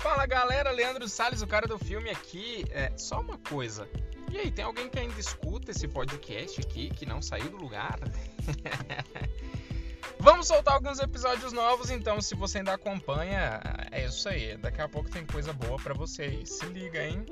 Fala galera, Leandro Salles, o cara do filme aqui. É, só uma coisa. E aí, tem alguém que ainda escuta esse podcast aqui, que não saiu do lugar? Vamos soltar alguns episódios novos, então se você ainda acompanha, é isso aí. Daqui a pouco tem coisa boa para vocês. Se liga, hein?